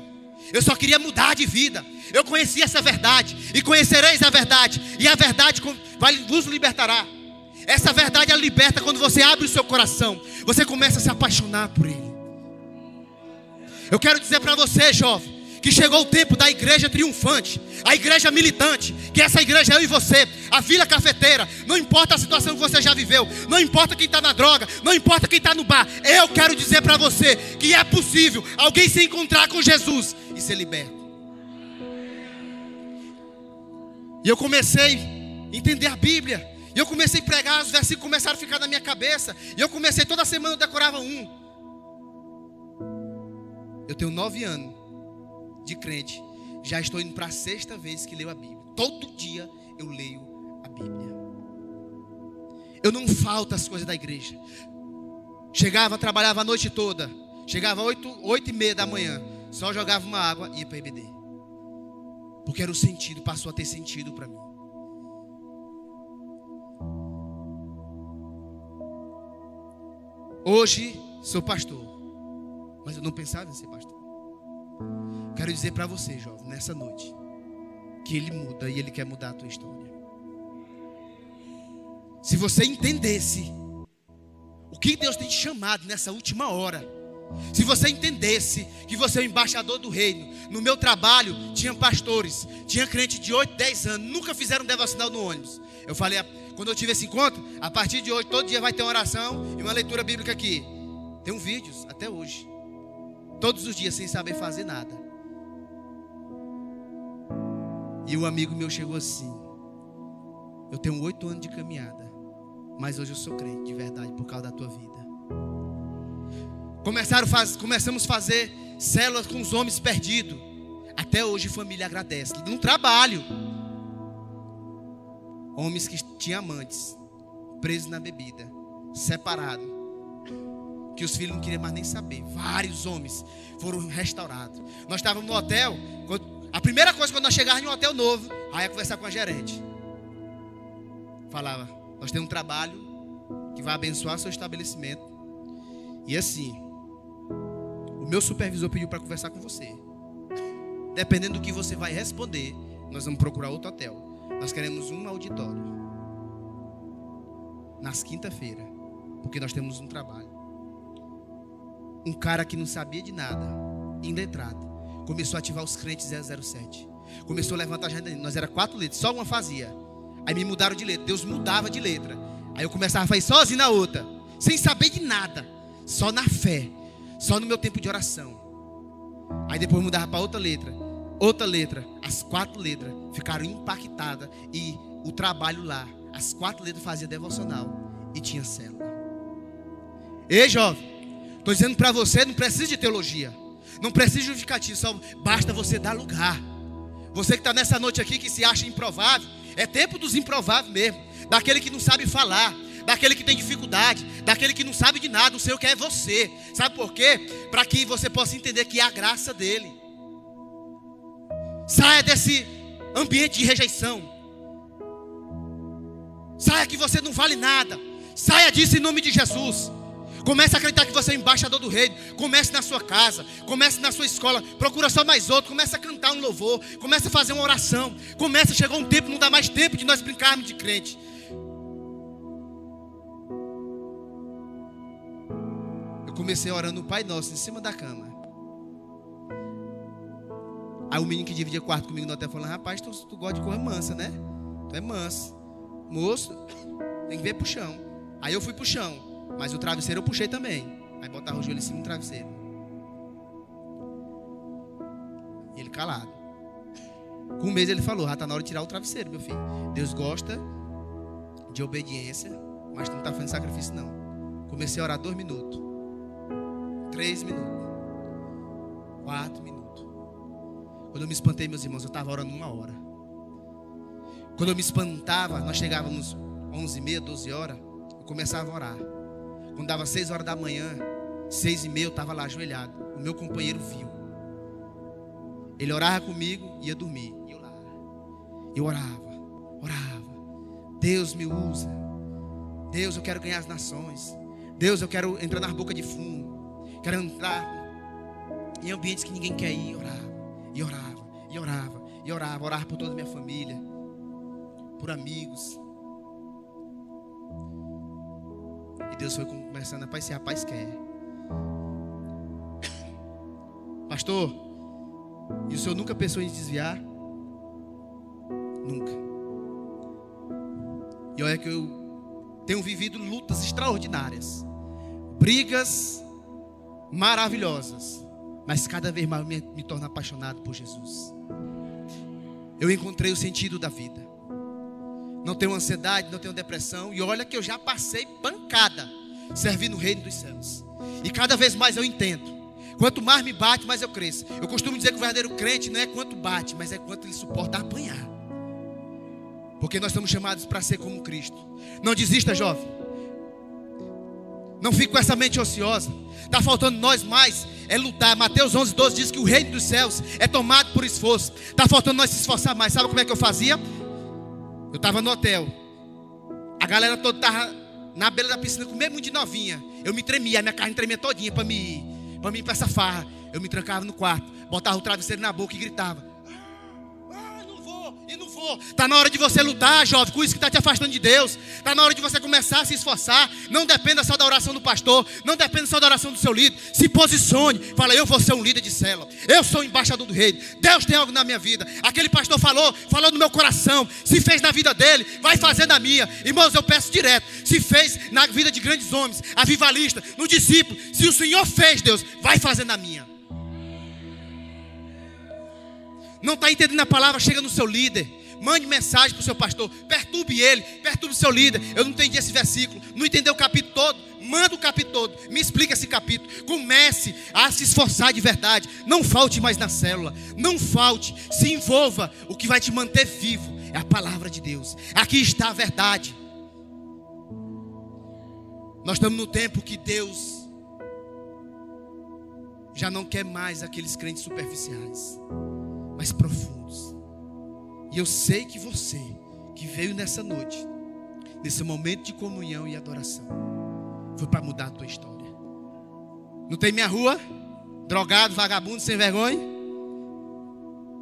Eu só queria mudar de vida. Eu conheci essa verdade e conhecereis a verdade, e a verdade vai vos libertará. Essa verdade é liberta quando você abre o seu coração, você começa a se apaixonar por Ele. Eu quero dizer para você, jovem, que chegou o tempo da igreja triunfante, a igreja militante, que essa igreja é eu e você, a vila cafeteira, não importa a situação que você já viveu, não importa quem está na droga, não importa quem está no bar, eu quero dizer para você que é possível alguém se encontrar com Jesus e ser liberto. E eu comecei a entender a Bíblia, e eu comecei a pregar, os versículos começaram a ficar na minha cabeça, e eu comecei toda semana eu decorava um. Eu tenho nove anos de crente, já estou indo para a sexta vez que leio a Bíblia. Todo dia eu leio a Bíblia. Eu não falto as coisas da igreja. Chegava, trabalhava a noite toda. Chegava oito, oito e meia da manhã. Só jogava uma água e ia para EBD. Porque era o sentido, passou a ter sentido para mim. Hoje sou pastor. Mas eu não pensava em ser pastor. Quero dizer para você, jovem, nessa noite, que Ele muda e Ele quer mudar a tua história. Se você entendesse o que Deus tem te chamado nessa última hora, se você entendesse que você é o embaixador do reino, no meu trabalho tinha pastores, tinha crente de 8, 10 anos, nunca fizeram devocional no ônibus. Eu falei, quando eu tive esse encontro, a partir de hoje, todo dia vai ter uma oração e uma leitura bíblica aqui. Tem um vídeos até hoje. Todos os dias sem saber fazer nada. E um amigo meu chegou assim. Eu tenho oito anos de caminhada. Mas hoje eu sou crente de verdade por causa da tua vida. Começaram faz, começamos a fazer células com os homens perdidos. Até hoje família agradece. No trabalho. Homens que tinham amantes, presos na bebida, separados. Que os filhos não queriam mais nem saber. Vários homens foram restaurados. Nós estávamos no hotel. A primeira coisa quando nós chegávamos em um hotel novo, aí ia conversar com a gerente. Falava, nós temos um trabalho que vai abençoar seu estabelecimento. E assim, o meu supervisor pediu para conversar com você. Dependendo do que você vai responder, nós vamos procurar outro hotel. Nós queremos um auditório. Nas quinta-feira, porque nós temos um trabalho. Um cara que não sabia de nada, letrado, começou a ativar os crentes 007. Começou a levantar a agenda. Nós era quatro letras, só uma fazia. Aí me mudaram de letra. Deus mudava de letra. Aí eu começava a fazer sozinho na outra, sem saber de nada, só na fé, só no meu tempo de oração. Aí depois mudava para outra letra, outra letra, as quatro letras ficaram impactadas e o trabalho lá, as quatro letras fazia devocional e tinha célula. Ei, jovem, estou dizendo para você, não precisa de teologia, não precisa justificativo, só basta você dar lugar. Você que está nessa noite aqui que se acha improvável, é tempo dos improváveis mesmo. Daquele que não sabe falar, daquele que tem dificuldade, daquele que não sabe de nada. O Senhor quer você. Sabe por quê? Para que você possa entender que é a graça dele. Saia desse ambiente de rejeição. Saia que você não vale nada. Saia disso em nome de Jesus. Comece a acreditar que você é embaixador do reino. Comece na sua casa, comece na sua escola. Procura só mais outro. Comece a cantar um louvor. Comece a fazer uma oração. Comece, chegou um tempo, não dá mais tempo de nós brincarmos de crente. Eu comecei orando o Pai Nosso em cima da cama. Aí o menino que dividia quarto comigo no hotel falou: Rapaz, tu, tu gosta de correr mansa, né? Tu é manso. Moço, tem que ver pro chão. Aí eu fui pro chão. Mas o travesseiro eu puxei também. Aí botava o joelho em cima do travesseiro. E ele calado. Com um mês ele falou: Já está na hora de tirar o travesseiro, meu filho. Deus gosta de obediência, mas não está fazendo sacrifício, não. Comecei a orar dois minutos, três minutos, quatro minutos. Quando eu me espantei, meus irmãos, eu estava orando uma hora. Quando eu me espantava, nós chegávamos 11 e meia, 12 horas, eu começava a orar. Quando dava seis horas da manhã, seis e meia, eu estava lá ajoelhado. O meu companheiro viu. Ele orava comigo e ia dormir. E eu lá. Eu orava, orava. Deus me usa. Deus, eu quero ganhar as nações. Deus, eu quero entrar na boca de fumo. Quero entrar em ambientes que ninguém quer ir. Orava, e orava, e orava, e orava. Orava por toda a minha família, por amigos. E Deus foi começando a aparecer, rapaz, quer. Pastor, e o senhor nunca pensou em desviar? Nunca. E olha que eu tenho vivido lutas extraordinárias, brigas maravilhosas, mas cada vez mais me, me torno apaixonado por Jesus. Eu encontrei o sentido da vida não tenho ansiedade, não tenho depressão. E olha que eu já passei pancada servindo o reino dos céus. E cada vez mais eu entendo. Quanto mais me bate, mais eu cresço. Eu costumo dizer que o verdadeiro crente não é quanto bate, mas é quanto ele suporta apanhar. Porque nós somos chamados para ser como Cristo. Não desista, jovem. Não fique com essa mente ociosa. Está faltando nós mais é lutar. Mateus 11, 12 diz que o reino dos céus é tomado por esforço. Está faltando nós se esforçar mais. Sabe como é que eu fazia? Eu estava no hotel. A galera toda estava na beira da piscina, com mesmo de novinha. Eu me tremia, a minha carne tremia todinha para me ir. para mim para essa farra. Eu me trancava no quarto, botava o travesseiro na boca e gritava: vou. Está na hora de você lutar, jovem, com isso que está te afastando de Deus. Está na hora de você começar a se esforçar. Não dependa só da oração do pastor, não dependa só da oração do seu líder. Se posicione, fala: Eu vou ser um líder de célula, eu sou embaixador do rei. Deus tem algo na minha vida. Aquele pastor falou, falou no meu coração. Se fez na vida dele, vai fazer na minha. Irmãos, eu peço direto: se fez na vida de grandes homens, avivalista, no discípulo, se o Senhor fez, Deus, vai fazer na minha. Não está entendendo a palavra, chega no seu líder. Mande mensagem para o seu pastor. Perturbe ele, perturbe o seu líder. Eu não entendi esse versículo. Não entendeu o capítulo todo? Manda o capítulo todo. Me explica esse capítulo. Comece a se esforçar de verdade. Não falte mais na célula. Não falte. Se envolva. O que vai te manter vivo é a palavra de Deus. Aqui está a verdade. Nós estamos no tempo que Deus já não quer mais aqueles crentes superficiais mas profundos. E eu sei que você, que veio nessa noite, nesse momento de comunhão e adoração, foi para mudar a tua história. Não tem minha rua? Drogado, vagabundo, sem vergonha?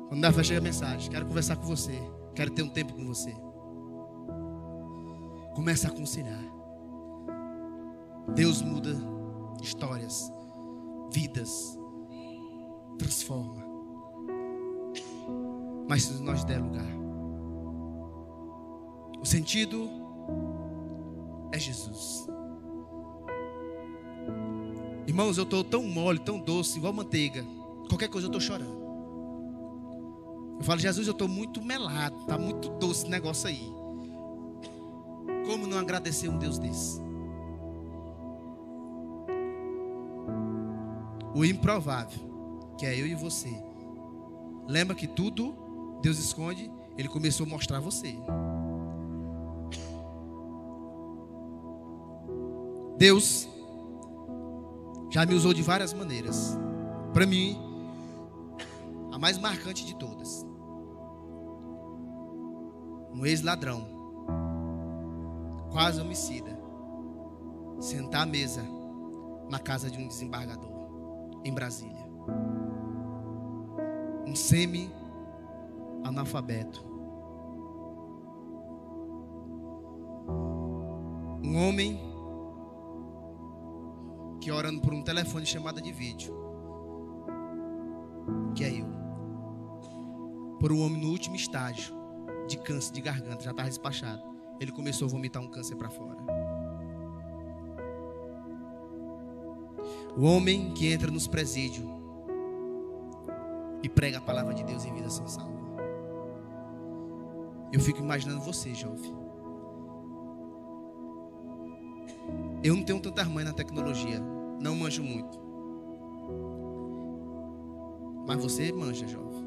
Quando dá chega a mensagem, quero conversar com você, quero ter um tempo com você. Começa a aconselhar. Deus muda histórias, vidas, transforma mas se nós der lugar. O sentido é Jesus. Irmãos, eu estou tão mole, tão doce, igual manteiga. Qualquer coisa eu estou chorando. Eu falo, Jesus, eu estou muito melado, está muito doce esse negócio aí. Como não agradecer um Deus desse? O improvável, que é eu e você. Lembra que tudo Deus esconde, Ele começou a mostrar a você. Deus já me usou de várias maneiras. Para mim, a mais marcante de todas. Um ex-ladrão, quase homicida, sentar à mesa na casa de um desembargador em Brasília. Um semi analfabeto. Um homem que orando por um telefone chamada de vídeo. Que é eu. Por um homem no último estágio de câncer de garganta, já estava despachado. Ele começou a vomitar um câncer para fora. O homem que entra nos presídios e prega a palavra de Deus em vida são salvas. Eu fico imaginando você, jovem. Eu não tenho tanta mãe na tecnologia, não manjo muito. Mas você manja, jovem.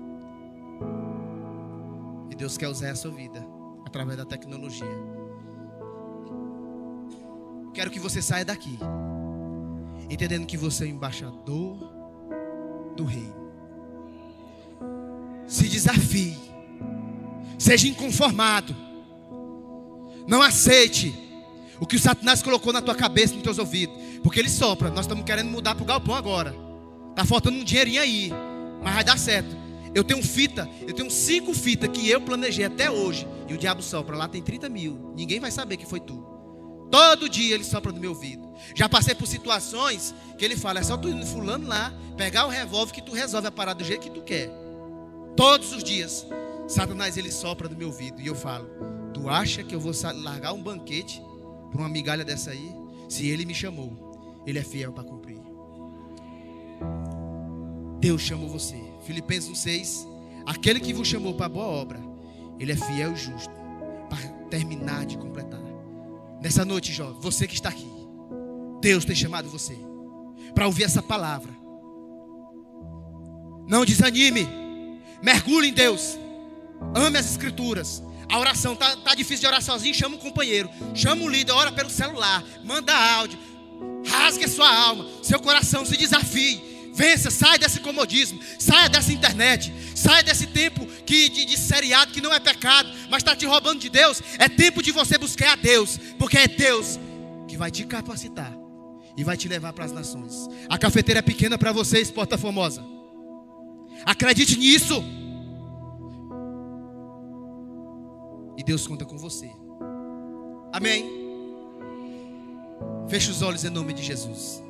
E Deus quer usar a sua vida através da tecnologia. Quero que você saia daqui, entendendo que você é embaixador do reino. Se desafie Seja inconformado. Não aceite o que o Satanás colocou na tua cabeça, nos teus ouvidos. Porque ele sopra. Nós estamos querendo mudar para o galpão agora. Está faltando um dinheirinho aí. Mas vai dar certo. Eu tenho fita, eu tenho cinco fitas que eu planejei até hoje. E o diabo sopra. Lá tem 30 mil. Ninguém vai saber que foi tu. Todo dia ele sopra no meu ouvido. Já passei por situações que ele fala: é só tu ir no fulano lá, pegar o revólver que tu resolve a parada do jeito que tu quer. Todos os dias. Satanás ele sopra no meu ouvido e eu falo: Tu acha que eu vou largar um banquete para uma migalha dessa aí? Se ele me chamou, ele é fiel para cumprir. Deus chamou você. Filipenses 6. Aquele que vos chamou para boa obra, ele é fiel e justo para terminar de completar. Nessa noite, jovem, você que está aqui, Deus tem chamado você para ouvir essa palavra. Não desanime, mergulhe em Deus. Ame as escrituras. A oração tá, tá difícil de orar sozinho, chama um companheiro, chama um líder, ora pelo celular, manda áudio, rasgue a sua alma, seu coração se desafie. Vença, saia desse comodismo, saia dessa internet, saia desse tempo que, de, de seriado que não é pecado, mas está te roubando de Deus. É tempo de você buscar a Deus, porque é Deus que vai te capacitar e vai te levar para as nações. A cafeteira é pequena para vocês, Porta Formosa. Acredite nisso. E Deus conta com você. Amém. Feche os olhos em nome de Jesus.